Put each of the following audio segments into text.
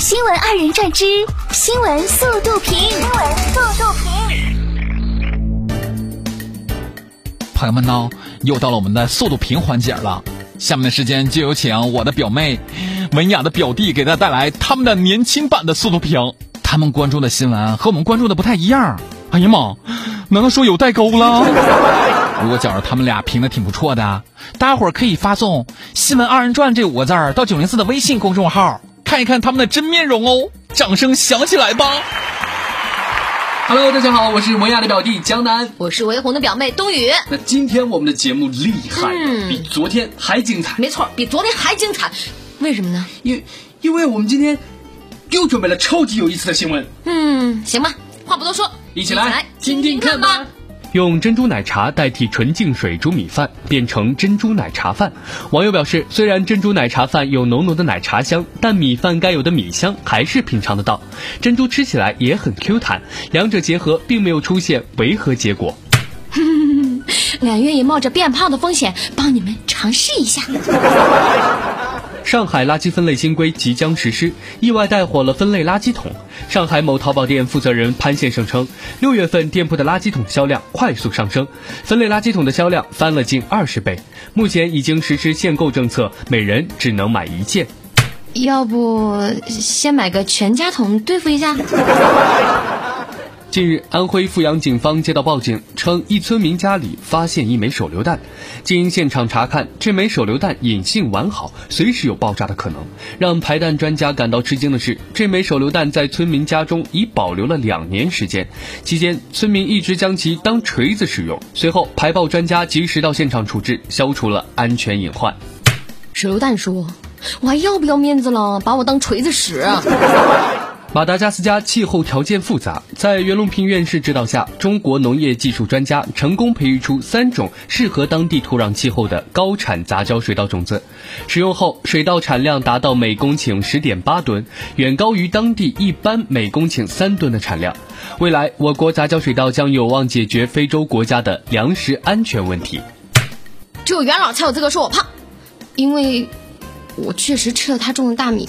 新闻二人转之新闻速度评，新闻速度评。朋友们呢，又到了我们的速度评环节了。下面的时间就有请我的表妹文雅的表弟给大家带来他们的年轻版的速度评。他们关注的新闻和我们关注的不太一样。哎呀妈，难道说有代沟了？如果觉着他们俩评的挺不错的，大家伙儿可以发送“新闻二人转”这五个字儿到九零四的微信公众号。看一看他们的真面容哦！掌声响起来吧！Hello，大家好，我是文雅的表弟江南，我是维红的表妹冬雨。那今天我们的节目厉害，比昨天还精彩。没错，比昨天还精彩。为什么呢？因因为我们今天又准备了超级有意思的新闻。嗯，行吧，话不多说，一起来听听看吧。用珍珠奶茶代替纯净水煮米饭，变成珍珠奶茶饭。网友表示，虽然珍珠奶茶饭有浓浓的奶茶香，但米饭该有的米香还是品尝得到。珍珠吃起来也很 Q 弹，两者结合并没有出现违和结果。俺愿意冒着变胖的风险帮你们尝试一下。上海垃圾分类新规即将实施，意外带火了分类垃圾桶。上海某淘宝店负责人潘先生称，六月份店铺的垃圾桶销量快速上升，分类垃圾桶的销量翻了近二十倍。目前已经实施限购政策，每人只能买一件。要不先买个全家桶对付一下？近日，安徽阜阳警方接到报警，称一村民家里发现一枚手榴弹。经现场查看，这枚手榴弹隐性完好，随时有爆炸的可能。让排弹专家感到吃惊的是，这枚手榴弹在村民家中已保留了两年时间，期间村民一直将其当锤子使用。随后，排爆专家及时到现场处置，消除了安全隐患。手榴弹说：“我还要不要面子了？把我当锤子使？”马达加斯加气候条件复杂，在袁隆平院士指导下，中国农业技术专家成功培育出三种适合当地土壤气候的高产杂交水稻种子。使用后，水稻产量达到每公顷十点八吨，远高于当地一般每公顷三吨的产量。未来，我国杂交水稻将有望解决非洲国家的粮食安全问题。只有袁老才有资格说我胖，因为。我确实吃了他种的大米。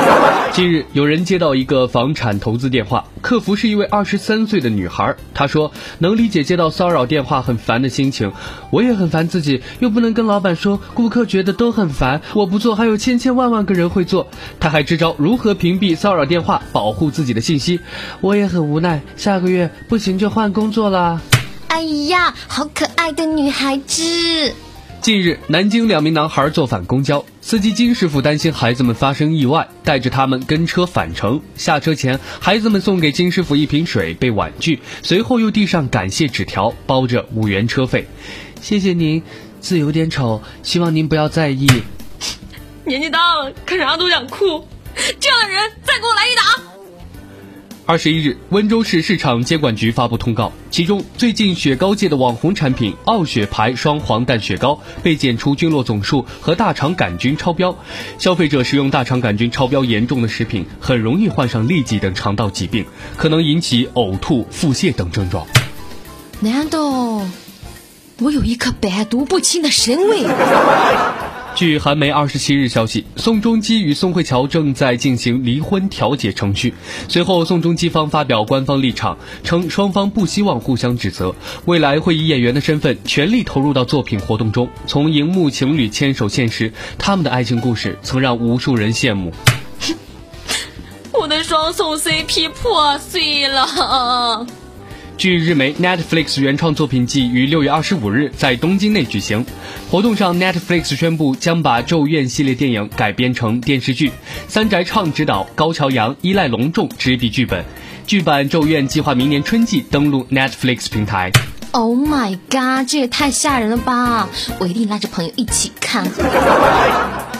近日，有人接到一个房产投资电话，客服是一位二十三岁的女孩。她说：“能理解接到骚扰电话很烦的心情，我也很烦自己，又不能跟老板说，顾客觉得都很烦，我不做还有千千万万个人会做。”她还支招如何屏蔽骚扰电话，保护自己的信息。我也很无奈，下个月不行就换工作啦。哎呀，好可爱的女孩子。近日，南京两名男孩坐反公交，司机金师傅担心孩子们发生意外，带着他们跟车返程。下车前，孩子们送给金师傅一瓶水，被婉拒，随后又递上感谢纸条，包着五元车费。谢谢您，字有点丑，希望您不要在意。年纪大了，看啥都想哭，这样的人再给我来一打。二十一日，温州市市场监管局发布通告，其中最近雪糕界的网红产品傲雪牌双黄蛋雪糕被检出菌落总数和大肠杆菌超标，消费者食用大肠杆菌超标严重的食品，很容易患上痢疾等肠道疾病，可能引起呕吐、腹泻等症状。难道我有一颗百毒不侵的神胃？据韩媒二十七日消息，宋仲基与宋慧乔正在进行离婚调解程序。随后，宋仲基方发表官方立场，称双方不希望互相指责，未来会以演员的身份全力投入到作品活动中。从荧幕情侣牵手现实，他们的爱情故事曾让无数人羡慕。我的双宋 CP 破碎了。据日媒，Netflix 原创作品季于六月二十五日在东京内举行。活动上，Netflix 宣布将把《咒怨》系列电影改编成电视剧，三宅唱执导，高桥阳、依赖隆重执笔剧本。剧版《咒怨》计划明年春季登陆 Netflix 平台。Oh my god，这也太吓人了吧！我一定拉着朋友一起看。